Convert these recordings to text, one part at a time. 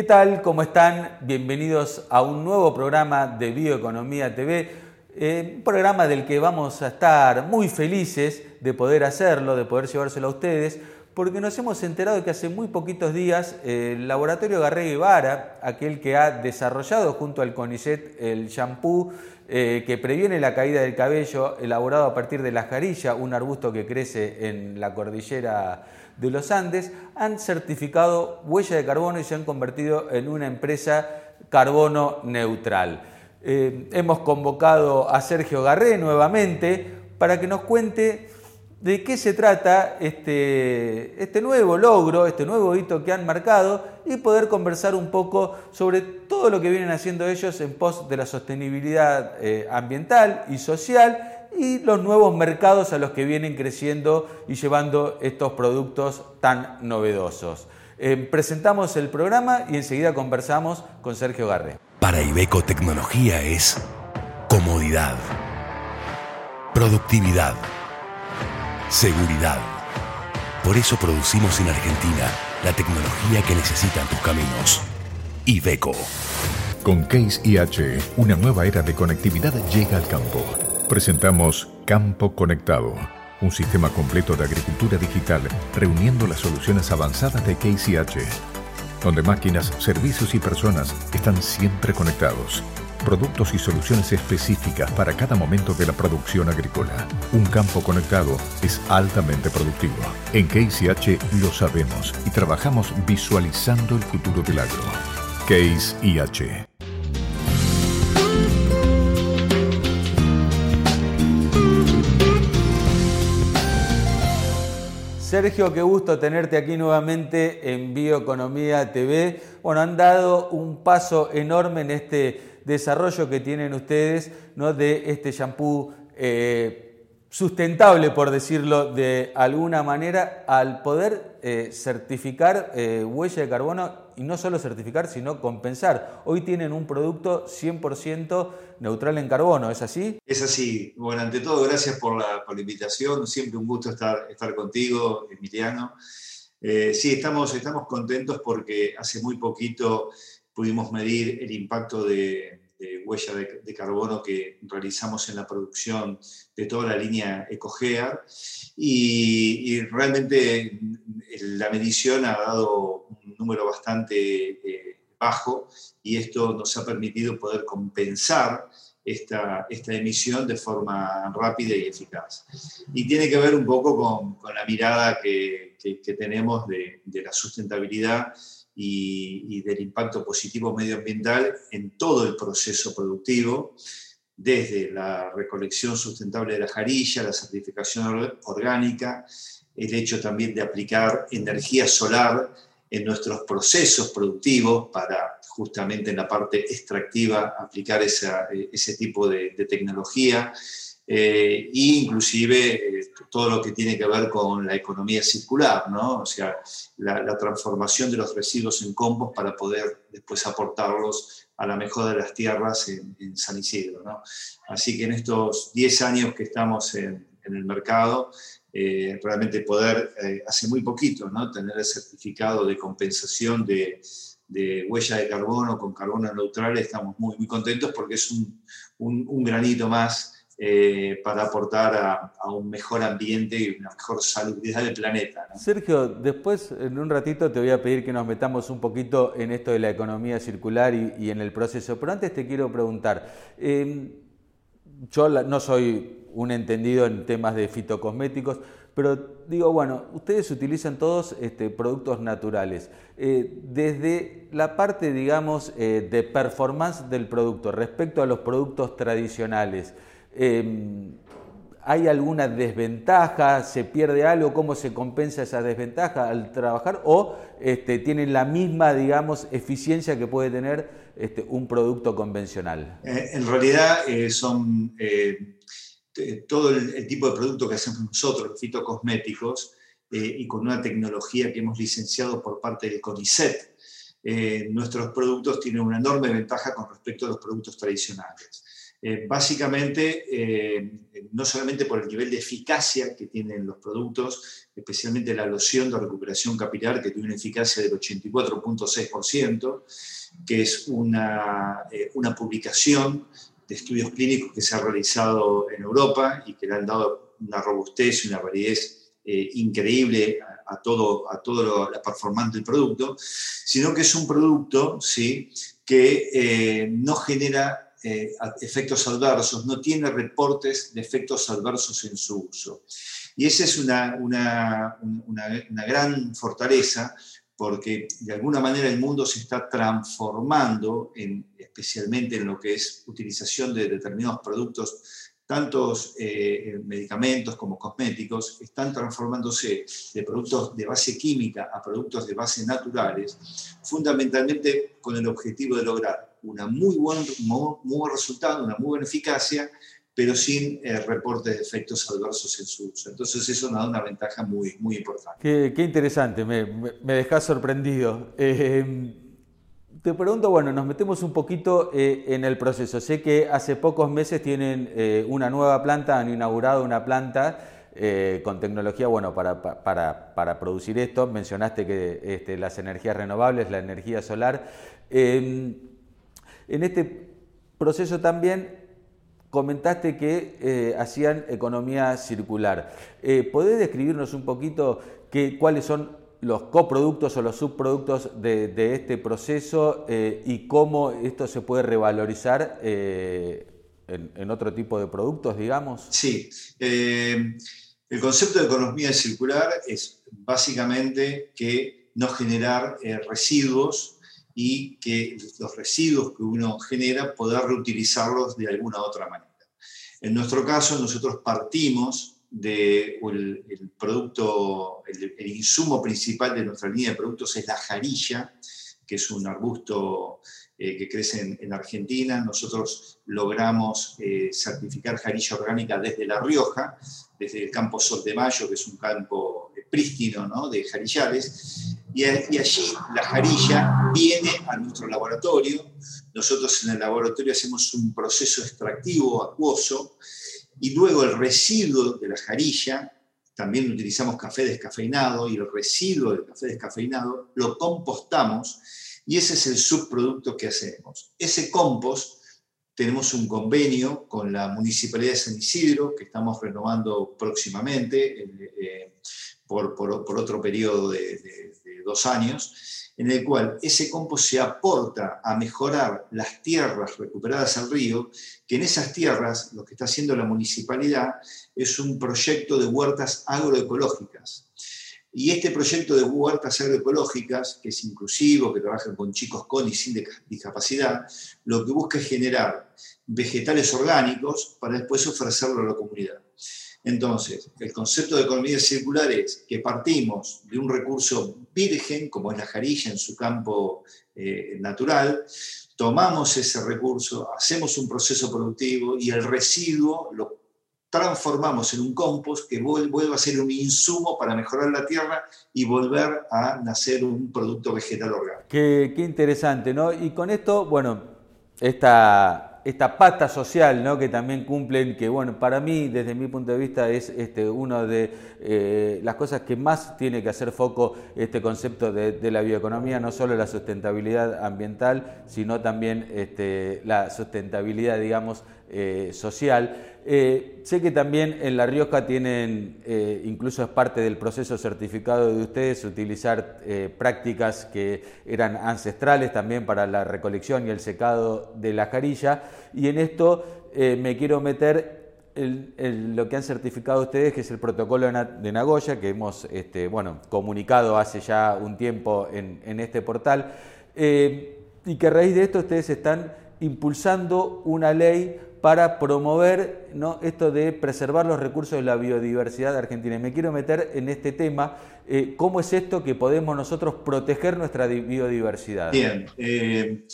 ¿Qué tal? ¿Cómo están? Bienvenidos a un nuevo programa de Bioeconomía TV, eh, un programa del que vamos a estar muy felices de poder hacerlo, de poder llevárselo a ustedes, porque nos hemos enterado de que hace muy poquitos días el laboratorio Garré Guevara, aquel que ha desarrollado junto al CONICET el shampoo eh, que previene la caída del cabello, elaborado a partir de la jarilla, un arbusto que crece en la cordillera de los Andes han certificado huella de carbono y se han convertido en una empresa carbono neutral. Eh, hemos convocado a Sergio Garré nuevamente para que nos cuente de qué se trata este, este, nuevo logro, este nuevo hito que han marcado y poder conversar un poco sobre todo lo que vienen haciendo ellos en pos de la sostenibilidad eh, ambiental y social y los nuevos mercados a los que vienen creciendo y llevando estos productos tan novedosos. Eh, presentamos el programa y enseguida conversamos con Sergio Garre. Para Ibeco tecnología es comodidad, productividad, seguridad. Por eso producimos en Argentina la tecnología que necesitan tus caminos. Ibeco. Con Case IH, una nueva era de conectividad llega al campo Presentamos Campo Conectado, un sistema completo de agricultura digital reuniendo las soluciones avanzadas de KCH, donde máquinas, servicios y personas están siempre conectados. Productos y soluciones específicas para cada momento de la producción agrícola. Un campo conectado es altamente productivo. En KCH lo sabemos y trabajamos visualizando el futuro del agro. Case IH. Sergio, qué gusto tenerte aquí nuevamente en Bioeconomía TV. Bueno, han dado un paso enorme en este desarrollo que tienen ustedes de este shampoo eh, sustentable, por decirlo de alguna manera, al poder eh, certificar eh, huella de carbono y no solo certificar, sino compensar. Hoy tienen un producto 100% neutral en carbono, ¿es así? Es así. Bueno, ante todo, gracias por la, invitación. Siempre un gusto estar, contigo, Emiliano. Sí, estamos, estamos contentos porque hace muy poquito pudimos medir el impacto de, huella de, carbono que realizamos en la producción de toda la línea EcoGear y, y realmente la medición ha dado un número bastante eh, bajo y esto nos ha permitido poder compensar esta, esta, emisión de forma rápida y eficaz. Y tiene que ver un poco con, con la mirada que, que, tenemos de, de, la sustentabilidad y, y, del impacto positivo medioambiental en todo el proceso productivo, desde la recolección sustentable de la jarilla, la certificación orgánica, el hecho también de aplicar energía solar en nuestros procesos productivos para justamente en la parte extractiva aplicar ese tipo de, tecnología eh, e inclusive eh, todo lo que tiene que ver con la economía circular, ¿no? o sea, la, transformación de los residuos en compost para poder después aportarlos a la mejora de las tierras en, San Isidro. ¿no? Así que en estos 10 años que estamos en, en el mercado, eh, realmente poder, eh, hace muy poquito, ¿no? tener el certificado de compensación de, huella de carbono con carbono neutral, estamos muy, muy contentos porque es un, un, granito más eh, para aportar a, un mejor ambiente y una mejor salubridad del planeta. Sergio, después en un ratito te voy a pedir que nos metamos un poquito en esto de la economía circular y, en el proceso, pero antes te quiero preguntar, yo no soy un entendido en temas de fitocosméticos, pero digo, bueno, ustedes utilizan todos este, productos naturales. Eh, desde la parte, digamos, eh, de performance del producto respecto a los productos tradicionales, em, ¿hay alguna desventaja? ¿Se pierde algo? ¿Cómo se compensa esa desventaja al trabajar? ¿O este, tienen la misma, digamos, eficiencia que puede tener este, un producto convencional? Eh, en realidad son este, todo el, tipo de producto que hacemos nosotros, los fitocosméticos, eh, y con una tecnología que hemos licenciado por parte del CONICET, eh, nuestros productos tienen una enorme ventaja con respecto a los productos tradicionales. Eh, básicamente, eh, no solamente por el nivel de eficacia que tienen los productos, especialmente la loción de recuperación capilar, que tiene una eficacia del 84.6%, que es una, eh, una publicación de estudios clínicos que se ha realizado en Europa y que le han dado una robustez y una validez increíble a, todo, a toda la performance del producto, sino que es un producto ¿sí? que no genera eh, efectos adversos, no tiene reportes de efectos adversos en su uso. Y esa es una, una, una, gran fortaleza porque de alguna manera el mundo se está transformando, en, especialmente en lo que es utilización de determinados productos, tantos eh, medicamentos como cosméticos, están transformándose de productos de base química a productos de base naturales, fundamentalmente con el objetivo de lograr una muy buen, muy, buen resultado, una muy buena eficacia, pero sin eh, reportes de efectos adversos en su uso. Entonces eso nos da una ventaja muy, muy importante. Qué, interesante, me, me, sorprendido. Eh, te pregunto, bueno, nos metemos un poquito eh, en el proceso. Sé que hace pocos meses tienen una nueva planta, han inaugurado una planta con tecnología, bueno, para, para, para, producir esto. Mencionaste que este, las energías renovables, la energía solar. En este proceso también comentaste que eh, hacían economía circular. Eh, ¿Podés describirnos un poquito cuáles son los coproductos o los subproductos de, este proceso eh, y cómo esto se puede revalorizar en, otro tipo de productos, digamos? Sí. el concepto de economía circular es básicamente que no generar residuos y que los residuos que uno genera poder reutilizarlos de alguna otra manera. En nuestro caso, nosotros partimos del el producto, el, insumo principal de nuestra línea de productos es la jarilla, que es un arbusto eh, que crece en, Argentina. Nosotros logramos eh, certificar jarilla orgánica desde La Rioja, desde el campo Sol de Mayo, que es un campo prístino ¿no? de jarillales, y, allí la jarilla viene a nuestro laboratorio. Nosotros en el laboratorio hacemos un proceso extractivo acuoso y luego el residuo de la jarilla, también utilizamos café descafeinado y el residuo del café descafeinado lo compostamos y ese es el subproducto que hacemos. Ese compost tenemos un convenio con la Municipalidad de San Isidro que estamos renovando próximamente eh, por, otro periodo de dos años, en el cual ese compost se aporta a mejorar las tierras recuperadas al río, que en esas tierras lo que está haciendo la municipalidad es un proyecto de huertas agroecológicas. Y este proyecto de huertas agroecológicas, que es inclusivo, que trabaja con chicos con y sin discapacidad, lo que busca es generar vegetales orgánicos para después ofrecerlo a la comunidad. Entonces, el concepto de economía circular es que partimos de un recurso virgen, como es la jarilla en su campo eh, natural, tomamos ese recurso, hacemos un proceso productivo y el residuo lo transformamos en un compost que vuelve a ser un insumo para mejorar la tierra y volver a nacer un producto vegetal orgánico. Qué, qué interesante, ¿no? Y con esto, bueno, esta esta pata social ¿no? que también cumplen, que bueno, para mí, desde mi punto de vista, es este, una de eh, las cosas que más tiene que hacer foco este concepto de, la bioeconomía, no solo la sustentabilidad ambiental, sino también este, la sustentabilidad, digamos, eh, social. Eh, sé que también en La Rioja tienen, eh, incluso es parte del proceso certificado de ustedes, utilizar prácticas que eran ancestrales también para la recolección y el secado de la jarilla. Y en esto me quiero meter lo que han certificado ustedes, que es el protocolo de Nagoya, que hemos este, bueno, comunicado hace ya un tiempo en este portal, y que a raíz de esto ustedes están impulsando una ley para promover ¿no? esto de preservar los recursos de la biodiversidad de Argentina. Y me quiero meter en este tema, eh, ¿cómo es esto que podemos nosotros proteger nuestra biodiversidad? Bien, eh,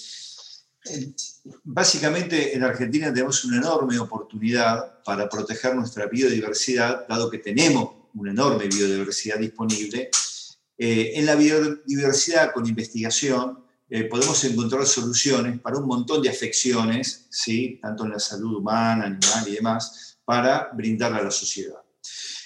básicamente en Argentina tenemos una enorme oportunidad para proteger nuestra biodiversidad, dado que tenemos una enorme biodiversidad disponible. Eh, en la biodiversidad con investigación eh, podemos encontrar soluciones para un montón de afecciones, ¿sí? tanto en la salud humana, animal y demás, para brindar a la sociedad.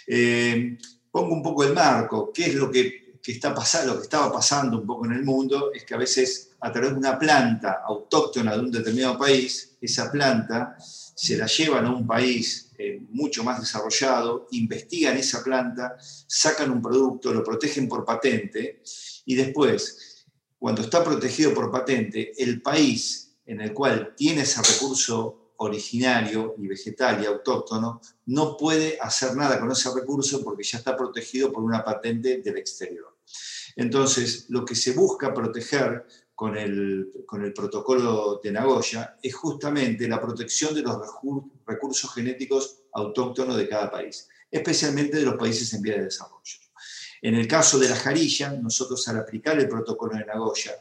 Eh, pongo un poco el marco, ¿qué es lo que, está pasando, lo que estaba pasando un poco en el mundo? Es que a veces a través de una planta autóctona de un determinado país, esa planta se la llevan a un país eh, mucho más desarrollado, investigan esa planta, sacan un producto, lo protegen por patente y después cuando está protegido por patente, el país en el cual tiene ese recurso originario y vegetal y autóctono no puede hacer nada con ese recurso porque ya está protegido por una patente del exterior. Entonces, lo que se busca proteger con el, con el protocolo de Nagoya es justamente la protección de los recursos genéticos autóctonos de cada país, especialmente de los países en vía de desarrollo. En el caso de la jarilla, nosotros al aplicar el protocolo de Nagoya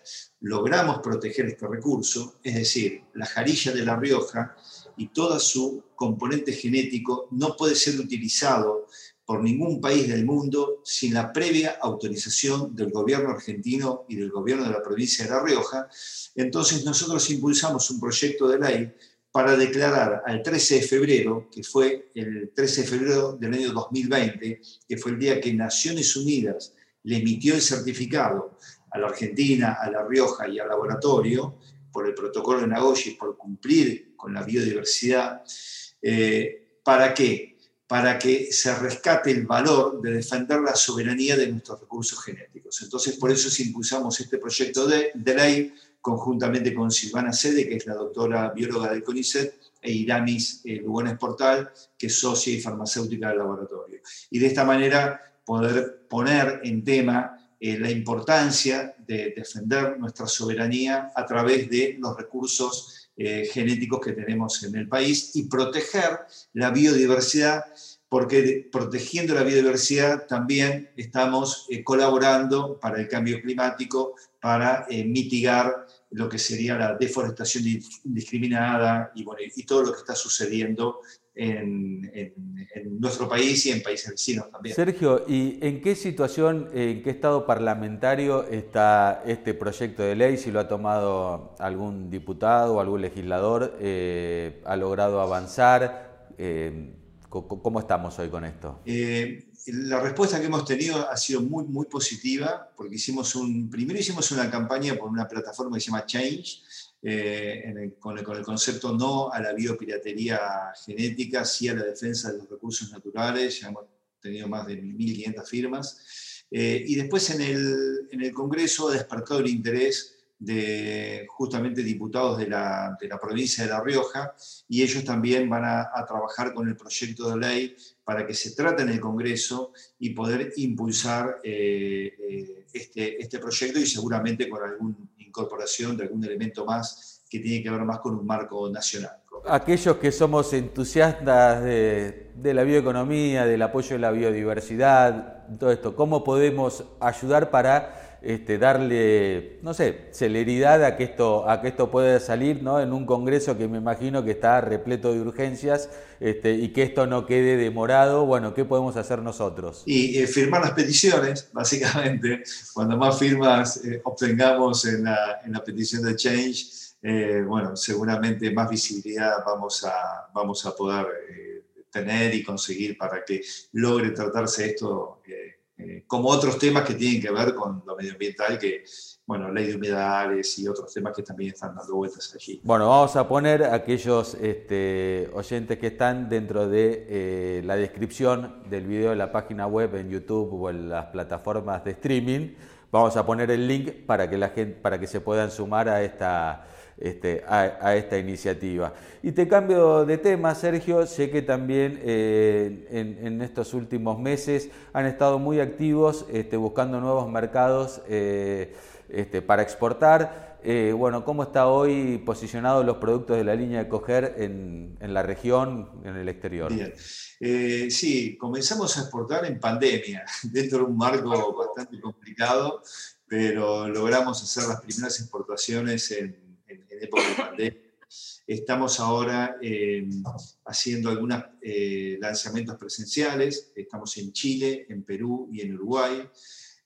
logramos proteger este recurso, es decir, la jarilla de La Rioja y todo su componente genético no puede ser utilizado por ningún país del mundo sin la previa autorización del gobierno argentino y del gobierno de la provincia de La Rioja. Entonces nosotros impulsamos un proyecto de ley para declarar al 13 de febrero, que fue el 13 de febrero del año 2020, que fue el día que Naciones Unidas le emitió el certificado a la Argentina, a La Rioja y al laboratorio por el protocolo de Nagoya y por cumplir con la biodiversidad. Eh, ¿Para qué? Para que se rescate el valor de defender la soberanía de nuestros recursos genéticos. Entonces, por eso impulsamos este proyecto de, de ley conjuntamente con Silvana Sede, que es la doctora bióloga del CONICET, e Iramis eh, Lugones Portal, que es socia y farmacéutica del laboratorio. Y de esta manera poder poner en tema eh, la importancia de defender nuestra soberanía a través de los recursos eh, genéticos que tenemos en el país y proteger la biodiversidad, porque protegiendo la biodiversidad también estamos colaborando para el cambio climático, para mitigar lo que sería la deforestación indiscriminada y, bueno, y todo lo que está sucediendo en, nuestro país y en países vecinos también. Sergio, ¿y en qué situación, en qué estado parlamentario está este proyecto de ley? Si lo ha tomado algún diputado o algún legislador, eh, ¿ha logrado avanzar? Eh, ¿Cómo estamos hoy con esto? Eh, la respuesta que hemos tenido ha sido muy, muy positiva, porque hicimos un, primero hicimos una campaña por una plataforma que se llama Change, eh, con, el, concepto no a la biopiratería genética, sí a la defensa de los recursos naturales, ya hemos tenido más de 1.500 firmas, eh, y después en el, en el Congreso ha despertado el interés de justamente diputados de la, de la, provincia de La Rioja y ellos también van a, trabajar con el proyecto de ley para que se trate en el Congreso y poder impulsar eh, eh, este, este proyecto y seguramente con alguna incorporación de algún elemento más que tiene que ver más con un marco nacional. Aquellos que somos entusiastas de, de la bioeconomía, del apoyo de la biodiversidad, todo esto, ¿cómo podemos ayudar para este, darle, no sé, celeridad a que esto, a que esto pueda salir ¿no? en un Congreso que me imagino que está repleto de urgencias este, y que esto no quede demorado. Bueno, ¿qué podemos hacer nosotros? Y eh, firmar las peticiones, básicamente. Cuando más firmas eh, obtengamos en la, en la, petición de Change, eh, bueno, seguramente más visibilidad vamos a, vamos a poder tener y conseguir para que logre tratarse esto eh, como otros temas que tienen que ver con lo medioambiental, que, bueno, ley de humedales y otros temas que también están dando vueltas allí. Bueno, vamos a poner aquellos este, oyentes que están dentro de eh, la descripción del video de la página web en YouTube o en las plataformas de streaming. Vamos a poner el link para que la gente, para que se puedan sumar a esta este, a, esta iniciativa. Y te cambio de tema, Sergio, sé que también eh, en, estos últimos meses han estado muy activos este, buscando nuevos mercados eh, este, para exportar. Eh, bueno, ¿cómo está hoy posicionados los productos de la línea de Coger en, la región, en el exterior? Bien. sí, comenzamos a exportar en pandemia, dentro de un marco bastante complicado, pero logramos hacer las primeras exportaciones en época de pandemia. Estamos ahora eh, haciendo algunos eh, lanzamientos presenciales. Estamos en Chile, en Perú y en Uruguay.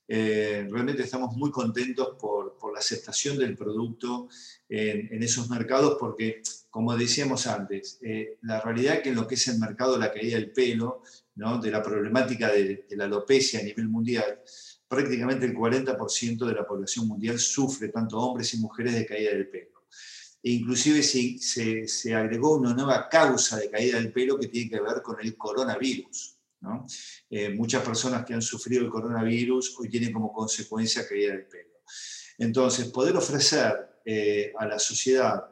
Eh, realmente estamos muy contentos por, la aceptación del producto en, esos mercados porque, como decíamos antes, eh, la realidad que en lo que es el mercado de la caída del pelo, ¿no? de la problemática de, la alopecia a nivel mundial, prácticamente el 40% de la población mundial sufre, tanto hombres y mujeres, de caída del pelo. E inclusive se, se, agregó una nueva causa de caída del pelo que tiene que ver con el coronavirus. Eh, muchas personas que han sufrido el coronavirus hoy tienen como consecuencia caída del pelo. Entonces, poder ofrecer eh, a la sociedad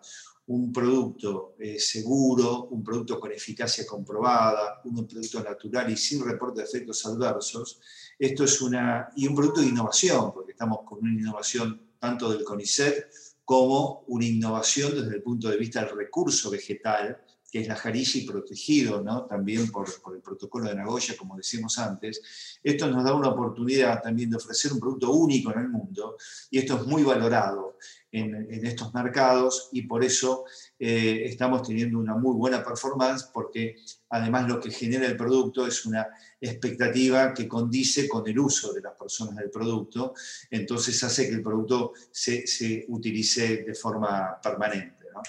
un producto eh, seguro, un producto con eficacia comprobada, un producto natural y sin reporte de efectos adversos, esto es una, y un producto de innovación, porque estamos con una innovación tanto del CONICET como una innovación desde el punto de vista del recurso vegetal, que es la Jarishi protegido ¿no? también por, el protocolo de Nagoya, como decíamos antes. Esto nos da una oportunidad también de ofrecer un producto único en el mundo y esto es muy valorado en, estos mercados y por eso eh, estamos teniendo una muy buena performance porque además lo que genera el producto es una expectativa que condice con el uso de las personas del producto, entonces hace que el producto se, se utilice de forma permanente. ¿no?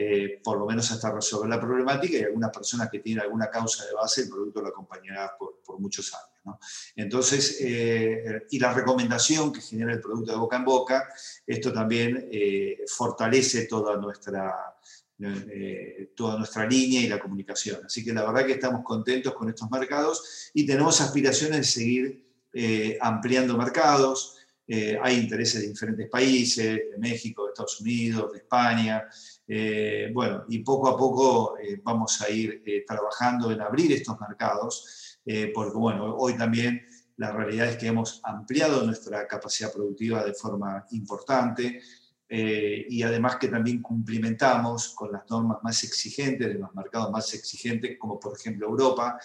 Eh, por lo menos hasta resolver la problemática y algunas personas que tienen alguna causa de base, el producto lo acompañará por, por muchos años. Entonces, eh, y la recomendación que genera el producto de boca en boca, esto también eh, fortalece toda nuestra, toda nuestra línea y la comunicación. Así que la verdad que estamos contentos con estos mercados y tenemos aspiraciones de seguir ampliando mercados. hay intereses de diferentes países, de México, de Estados Unidos, de España, eh, bueno, y poco a poco eh, vamos a ir eh, trabajando en abrir estos mercados, porque bueno, hoy también la realidad es que hemos ampliado nuestra capacidad productiva de forma importante y además que también cumplimentamos con las normas más exigentes de los mercados más exigentes, como por ejemplo Europa.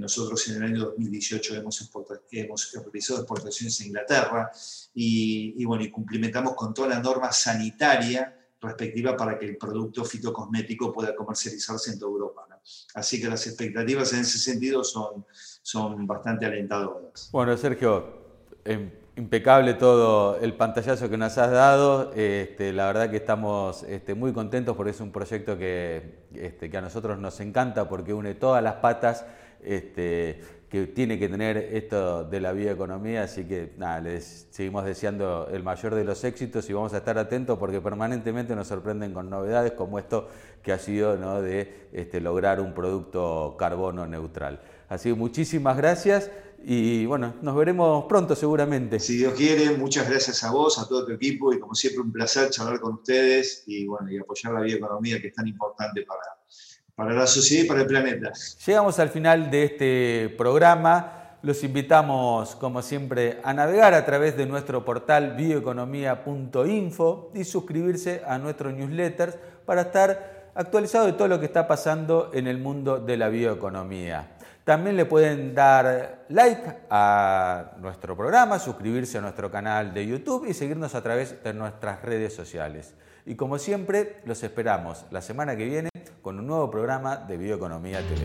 nosotros en el año 2018 hemos, hemos realizado exportaciones a Inglaterra y, y, bueno, y cumplimentamos con toda la norma sanitaria respectiva para que el producto fitocosmético pueda comercializarse en toda Europa. Así que las expectativas en ese sentido son, son bastante alentadoras. Bueno, Sergio, impecable todo el pantallazo que nos has dado. Este, la verdad que estamos este, muy contentos porque es un proyecto que, este, que a nosotros nos encanta porque une todas las patas que tiene que tener esto de la bioeconomía, así que nada, les seguimos deseando el mayor de los éxitos y vamos a estar atentos porque permanentemente nos sorprenden con novedades como esto que ha sido ¿no? de este, lograr un producto carbono neutral. Así que muchísimas gracias y bueno, nos veremos pronto seguramente. Si Dios quiere, muchas gracias a vos, a todo tu equipo y como siempre un placer charlar con ustedes y bueno, y apoyar la bioeconomía que es tan importante para para la sociedad y para el planeta. Llegamos al final de este programa. Los invitamos, como siempre, a navegar a través de nuestro portal bioeconomía.info y suscribirse a nuestro newsletter para estar actualizado de todo lo que está pasando en el mundo de la bioeconomía. También le pueden dar like a nuestro programa, suscribirse a nuestro canal de YouTube y seguirnos a través de nuestras redes sociales. Y como siempre, los esperamos la semana que viene con un nuevo programa de Bioeconomía TV.